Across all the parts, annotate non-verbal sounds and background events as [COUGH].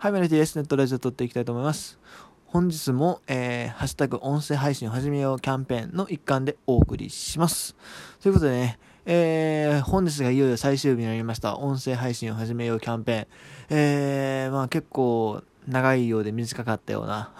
はい、メルティです。ネットラジオ撮っていきたいと思います。本日も、えー、ハッシュタグ音声配信を始めようキャンペーンの一環でお送りします。ということでね、えー、本日がいよいよ最終日になりました。音声配信を始めようキャンペーン。えー、まあ結構長いようで短かったような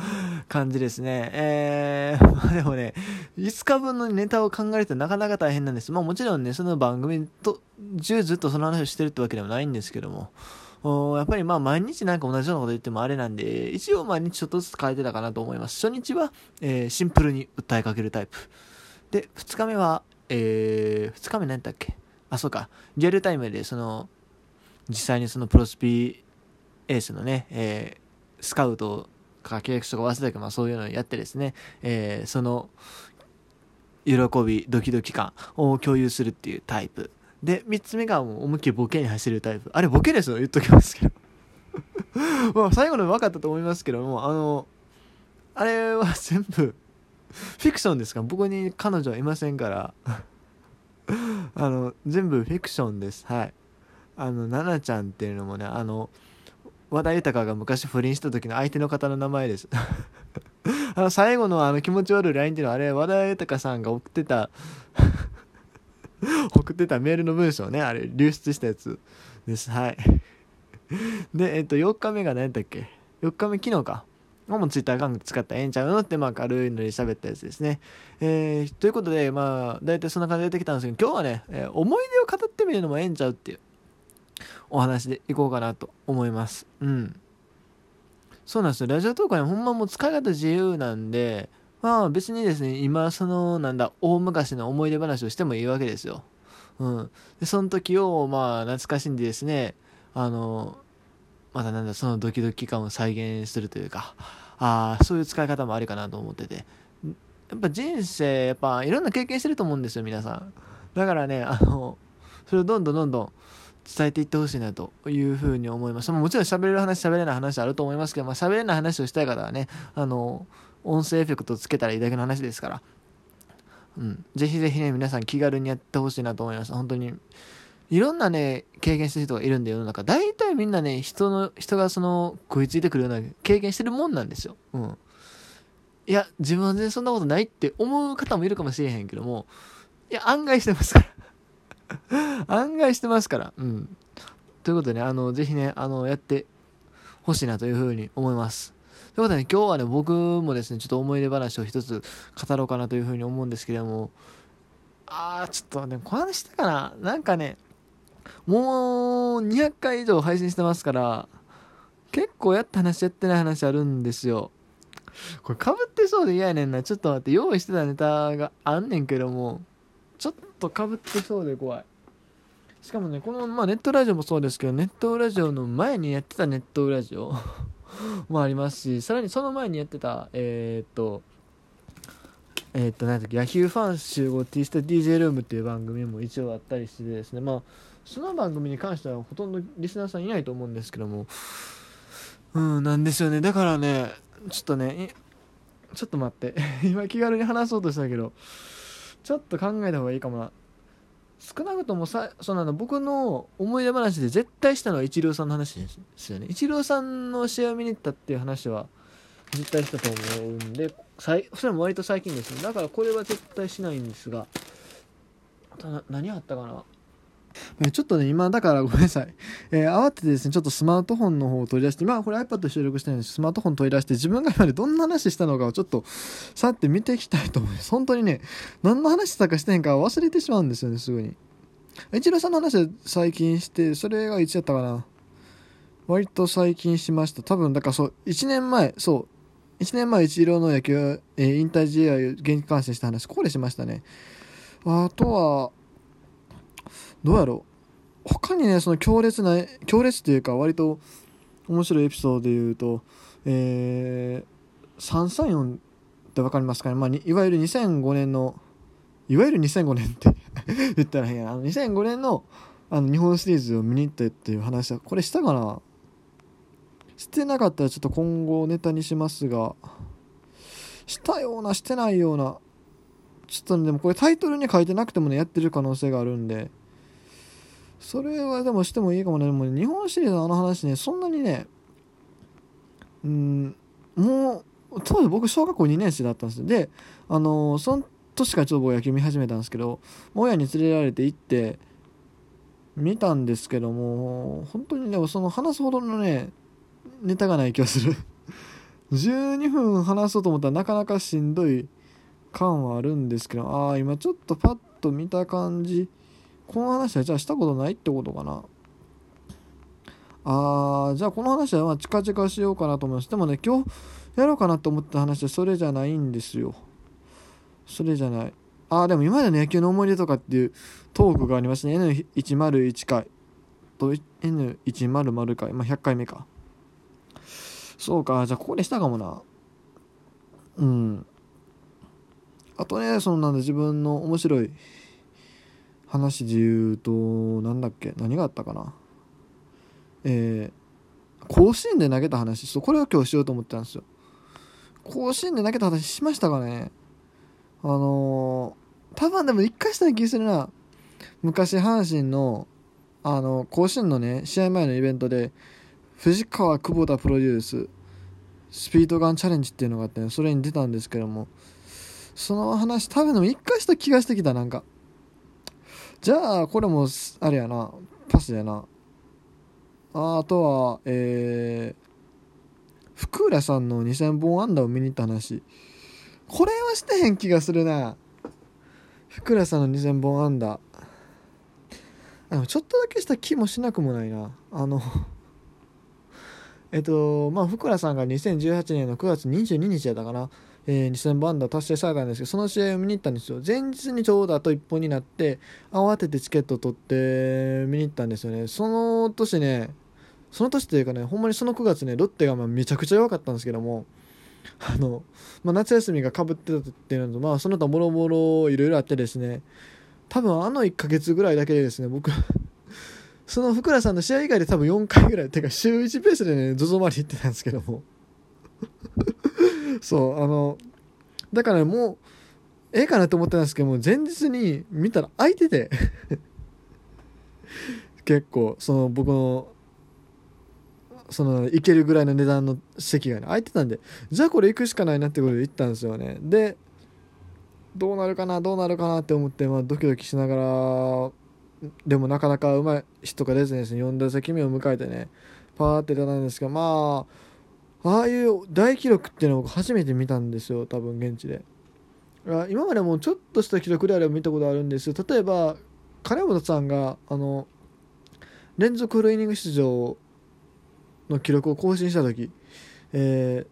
[LAUGHS] 感じですね。えー、まあでもね、5日分のネタを考えるとなかなか大変なんです。まあもちろんね、その番組と、中ずっとその話をしてるってわけでもないんですけども、やっぱりまあ毎日なんか同じようなこと言ってもあれなんで、一応毎日ちょっとずつ変えてたかなと思います。初日は、えー、シンプルに訴えかけるタイプ。で、2日目は、えー、2日目何だっけ？あ、そうか。リアルタイムでその、実際にそのプロスピエースのね、えー、スカウトか契約書が忘れたけど、まあそういうのをやってですね、えー、その、喜び、ドキドキ感を共有するっていうタイプ。で、3つ目がもう思いっきりボケに走るタイプ。あれボケですよ、言っときますけど。[LAUGHS] まあ最後の分かったと思いますけども、あの、あれは全部、フィクションですか？僕に彼女はいませんから [LAUGHS] あの、全部フィクションです。はい。あの、ナナちゃんっていうのもね、あの、和田豊が昔不倫した時の相手の方の名前です [LAUGHS] あの、最後のあの気持ち悪い LINE っていうのはあれ、和田豊さんが送ってた [LAUGHS] 送ってたメールの文章ね、あれ、流出したやつです。はい。[LAUGHS] で、えっと、4日目が何だっけ ?4 日目昨日か。もうツイッターアカウント使ったらええんちゃうの？って、まあ、軽いのに喋ったやつですね。えー、ということで、まあ、大体そんな感じで出てきたんですけど、今日はね、えー、思い出を語ってみるのもええんちゃうっていうお話でいこうかなと思います。うん。そうなんですよ。ラジオトークは、ね、ほんまもう使い方自由なんで、まあ別にですね、今そのなんだ、大昔の思い出話をしてもいいわけですよ。うん。で、その時をまあ懐かしんでですね、あの、またなんだ、そのドキドキ感を再現するというか、ああ、そういう使い方もありかなと思ってて。やっぱ人生、やっぱいろんな経験してると思うんですよ、皆さん。だからね、あの、それをどんどんどんどん伝えていってほしいなというふうに思います。もちろん喋れる話、喋れない話あると思いますけど、まあ喋れない話をしたい方はね、あの、音声エフェクトつけたらいいだけの話ですから、うん、ぜひぜひね、皆さん気軽にやってほしいなと思います。本当に。いろんなね、経験してる人がいるんで、世の中。大体みんなね、人の、人がその、食いついてくるような経験してるもんなんですよ。うん。いや、自分は全然そんなことないって思う方もいるかもしれへんけども、いや、案外してますから。[LAUGHS] 案外してますから。うん。ということでね、あの、ぜひね、あの、やってほしいなというふうに思います。ということで、ね、今日はね、僕もですね、ちょっと思い出話を一つ語ろうかなというふうに思うんですけれども、あー、ちょっとね、この話したかな？なんかね、もう200回以上配信してますから、結構やった話やってない話あるんですよ。これかぶってそうで嫌やねんな。ちょっと待って、用意してたネタがあんねんけども、ちょっとかぶってそうで怖い。しかもね、この、まあ、ネットラジオもそうですけど、ネットラジオの前にやってたネットラジオ [LAUGHS] もありますし、さらにその前にやってた、えー、っと、えー、っと、なんだっけ、野球ファン集合 T スタ DJ ルームっていう番組も一応あったりしてですね、まあ、その番組に関してはほとんどリスナーさんいないと思うんですけども、うん、なんですよね。だからね、ちょっとね、ちょっと待って。[LAUGHS] 今気軽に話そうとしたけど、ちょっと考えた方がいいかもな。少なくともさそうなの僕の思い出話で絶対したのはイチローさんの話ですよね。イチローさんの試合を見に行ったっていう話は絶対したと思うんでそれも割と最近ですね。だからこれは絶対しないんですが何あったかな？[LAUGHS] ちょっとね、今、だからごめんなさい。えー、慌ててですね、ちょっとスマートフォンの方を取り出して、まあこれ iPad で収録してるんですスマートフォン取り出して、自分が今までどんな話したのかをちょっと、さって見ていきたいと思います。本当にね、何の話したかしてへんか忘れてしまうんですよね、すぐに。一郎さんの話は最近して、それがいつやったかな？割と最近しました。多分、だからそう、1年前、そう、1年前一郎の野球、えー、引退試合を現地観戦した話、ここでしましたね。あとは、どうやろう？他にねその強烈な強烈っていうか割と面白いエピソードで言うとえー、334って分かりますかね、まあ、いわゆる2005年のいわゆる2005年って [LAUGHS] 言ったら変やな。あの2005年のあの日本シリーズを見に行ったっていう話はこれしたかな？してなかったらちょっと今後ネタにしますがしたようなしてないようなちょっと、ね、でもこれタイトルに書いてなくてもねやってる可能性があるんで。それはでもしてもいいかもね。でも日本シリーズのあの話ね、そんなにね、うんもう当時僕小学校2年生だったんですであのその年からちょっと僕野球見始めたんですけど親に連れられて行って見たんですけども本当にでもその話すほどのねネタがない気がする [LAUGHS] 12分話そうと思ったらなかなかしんどい感はあるんですけどああ今ちょっとパッと見た感じこの話はじゃあしたことないってことかな。あーじゃあこの話はまあ近々しようかなと思います。でもね今日やろうかなと思った話はそれじゃないんですよ。それじゃない。ああでも今までの野球の思い出とかっていうトークがありますね。N101 回と N100 回まあ100回目か。そうか。じゃあここでしたかもな。うん。あとねそんなんで自分の面白い話で言うとなんだっけ？何があったかな？えー、甲子園で投げた話。そうこれを今日しようと思ってたんですよ。甲子園で投げた話しましたかね？あのー、多分でも一回した気するな。昔阪神のあの甲子園のね試合前のイベントで藤川久保田プロデューススピードガンチャレンジっていうのがあって、ね、それに出たんですけども。その話多分でも一回した気がしてきたなんか。じゃあこれもあれやな。パスやな。ああとはえー、福浦さんの2000本安打を見に行った話。これはしてへん気がするな。福浦さんの2000本安打でもちょっとだけした気もしなくもないな。あのえっとまあ福良さんが2018年の9月22日やったかな、えー、2000本安打達成されたんですけどその試合を見に行ったんですよ。前日にちょうどあと1本になって慌ててチケット取って見に行ったんですよね。その年ねその年というかねほんまにその9月ねロッテがまあめちゃくちゃ弱かったんですけどもあの、まあ、夏休みがかぶってたっていうのとまあその他もろもろいろいろあってですね多分あの1ヶ月ぐらいだけでですね僕その福良さんの試合以外で多分4回ぐらいてか週1ペースでね ZOZO マリ行ってたんですけども。そうあのだからもうええかなと思ってたんですけども前日に見たら空いてて。[LAUGHS] 結構その僕のその行けるぐらいの値段の席が、ね、空いてたんでじゃあこれ行くしかないなってことで行ったんですよね。でどうなるかなどうなるかなって思って、まあ、ドキドキしながらでもなかなかうまい人が出ずにですね4打席目を迎えてねパーって出たんですがまあああいう大記録っていうのを初めて見たんですよ多分現地で。今までもちょっとした記録であれば見たことあるんです。例えば金本さんがあの連続フルイニング出場の記録を更新した時、え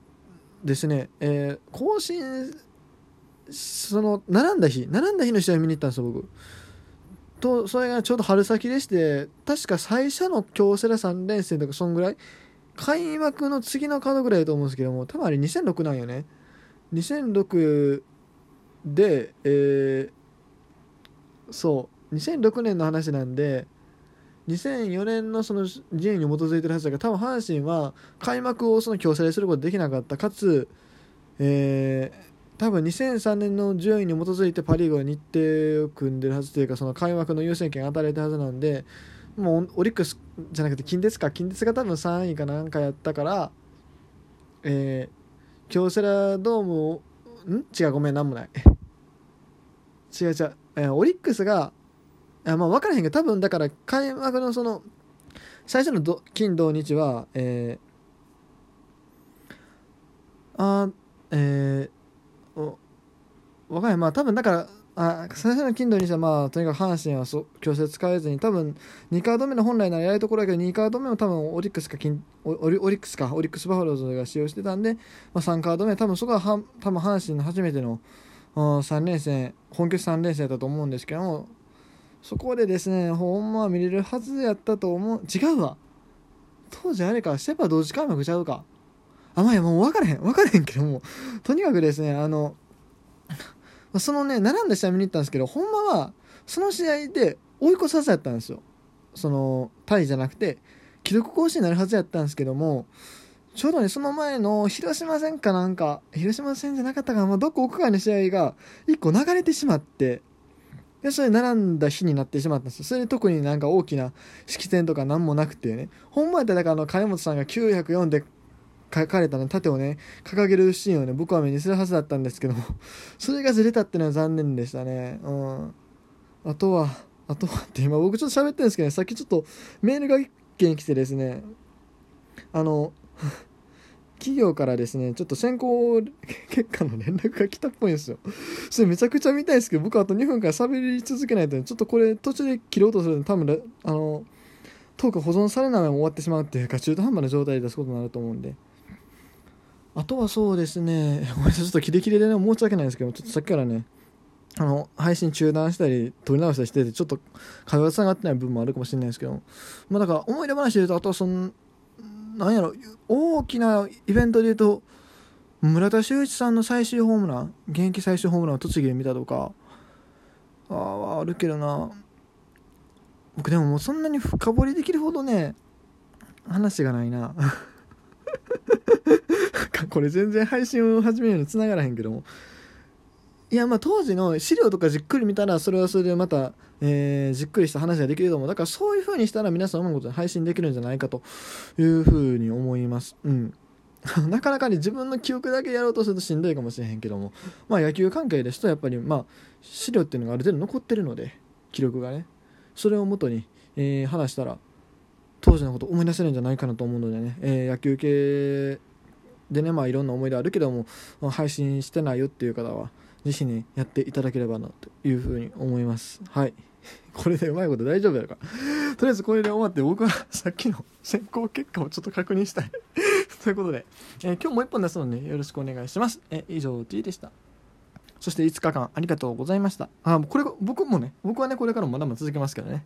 ー、ですね、えー、更新その並んだ日並んだ日の試合見に行ったんですよ僕。とそれがちょうど春先でして確か最初の京セラ3連戦とかそんぐらい開幕の次のカードぐらいだと思うんですけども多分あれ2006なんよね。2006でえー、そう2006年の話なんで2004年のその順位に基づいてるはずだけど多分阪神は開幕をその強制することできなかった。かつえー多分2003年の順位に基づいてパ・リーグは日程を組んでるはずというかその開幕の優先権与えられたはずなんでもうオリックスじゃなくて近鉄か近鉄が多分3位かなんかやったからえー、京セラドームをん？違うごめんなんもない。[LAUGHS] 違う違う、えー、オリックスがあまあ分からへんけど多分だから開幕のその最初のど金土日はえー、あえーわかんないまあ多分だからあ最初の金土にしてはまあとにかく阪神はそ強制使えずに多分2カード目の本来ならやるところだけど2カード目も多分オリックスか金オリオリックスかオリックスバファローズが使用してたんで、まあ、3カード目多分そこはは多分阪神の初めての3連戦本拠地3連戦だと思うんですけどもそこでですねほんまは見れるはずやったと思う違うわ。当時あれかシェパ同時開幕ちゃうか。あまあいやもう分からへん分からへんけどもとにかくですねあのそのね並んだ試合見に行ったんですけどほんまはその試合で追い越さずやったんですよ。そのタイじゃなくて記録更新になるはずやったんですけどもちょうどねその前の広島戦かなんか広島戦じゃなかったかな、まあ、どこ屋外の試合が1個流れてしまってでそれ並んだ日になってしまったんですよ。それで特になんか大きな式典とか何もなくてね。ほんまやったらだからあの金本さんが904で書かれたね盾をね掲げるシーンをね僕は目にするはずだったんですけども [LAUGHS] それがずれたっていうのは残念でしたね。うん。あとはあとはって今僕ちょっと喋ってるんですけどねさっきちょっとメールが一件来てですねあの [LAUGHS] 企業からですねちょっと選考結果の連絡が来たっぽいんですよ。それめちゃくちゃ見たいですけど僕あと2分間喋り続けないと、ね、ちょっとこれ途中で切ろうとすると多分あのトーク保存されないまま終わってしまうっていうか中途半端な状態で出すことになると思うんで。あとはそうですね。[LAUGHS] ごめんなさいちょっとキレキレでね申し訳ないんですけどちょっとさっきからねあの配信中断したり撮り直したりしててちょっと会話がつながってない部分もあるかもしれないですけどまあだから思い出話で言うとあとはそのなんやろ大きなイベントで言うと村田修一さんの最終ホームラン現役最終ホームランを栃木で見たとかあああるけどな。僕でももうそんなに深掘りできるほどね話がないな。これ全然配信を始めるのに繋がらへんけども。いやまあ当時の資料とかじっくり見たらそれはそれでまた、えー、じっくりした話ができると思う。だからそういう風にしたら皆さん思うことで配信できるんじゃないかという風に思います。うん。[LAUGHS] なかなかに自分の記憶だけやろうとするとしんどいかもしれへんけども。まあ野球関係ですとやっぱりまあ資料っていうのがある程度残ってるので記録がね。それをもとに、えー、話したら当時のこと思い出せるんじゃないかなと思うのでね、えー、野球系でねまあいろんな思い出あるけども配信してないよっていう方はぜひねやっていただければなというふうに思います。はい。[LAUGHS] これでうまいこと大丈夫やろかとりあえずこれで終わって僕はさっきの選考結果をちょっと確認したい。[LAUGHS] ということで、えー、今日もう一本出すので、ね、よろしくお願いします。え以上 T でした。そして5日間ありがとうございました。あこれ僕もね僕はねこれからもまだまだ続けますけどね。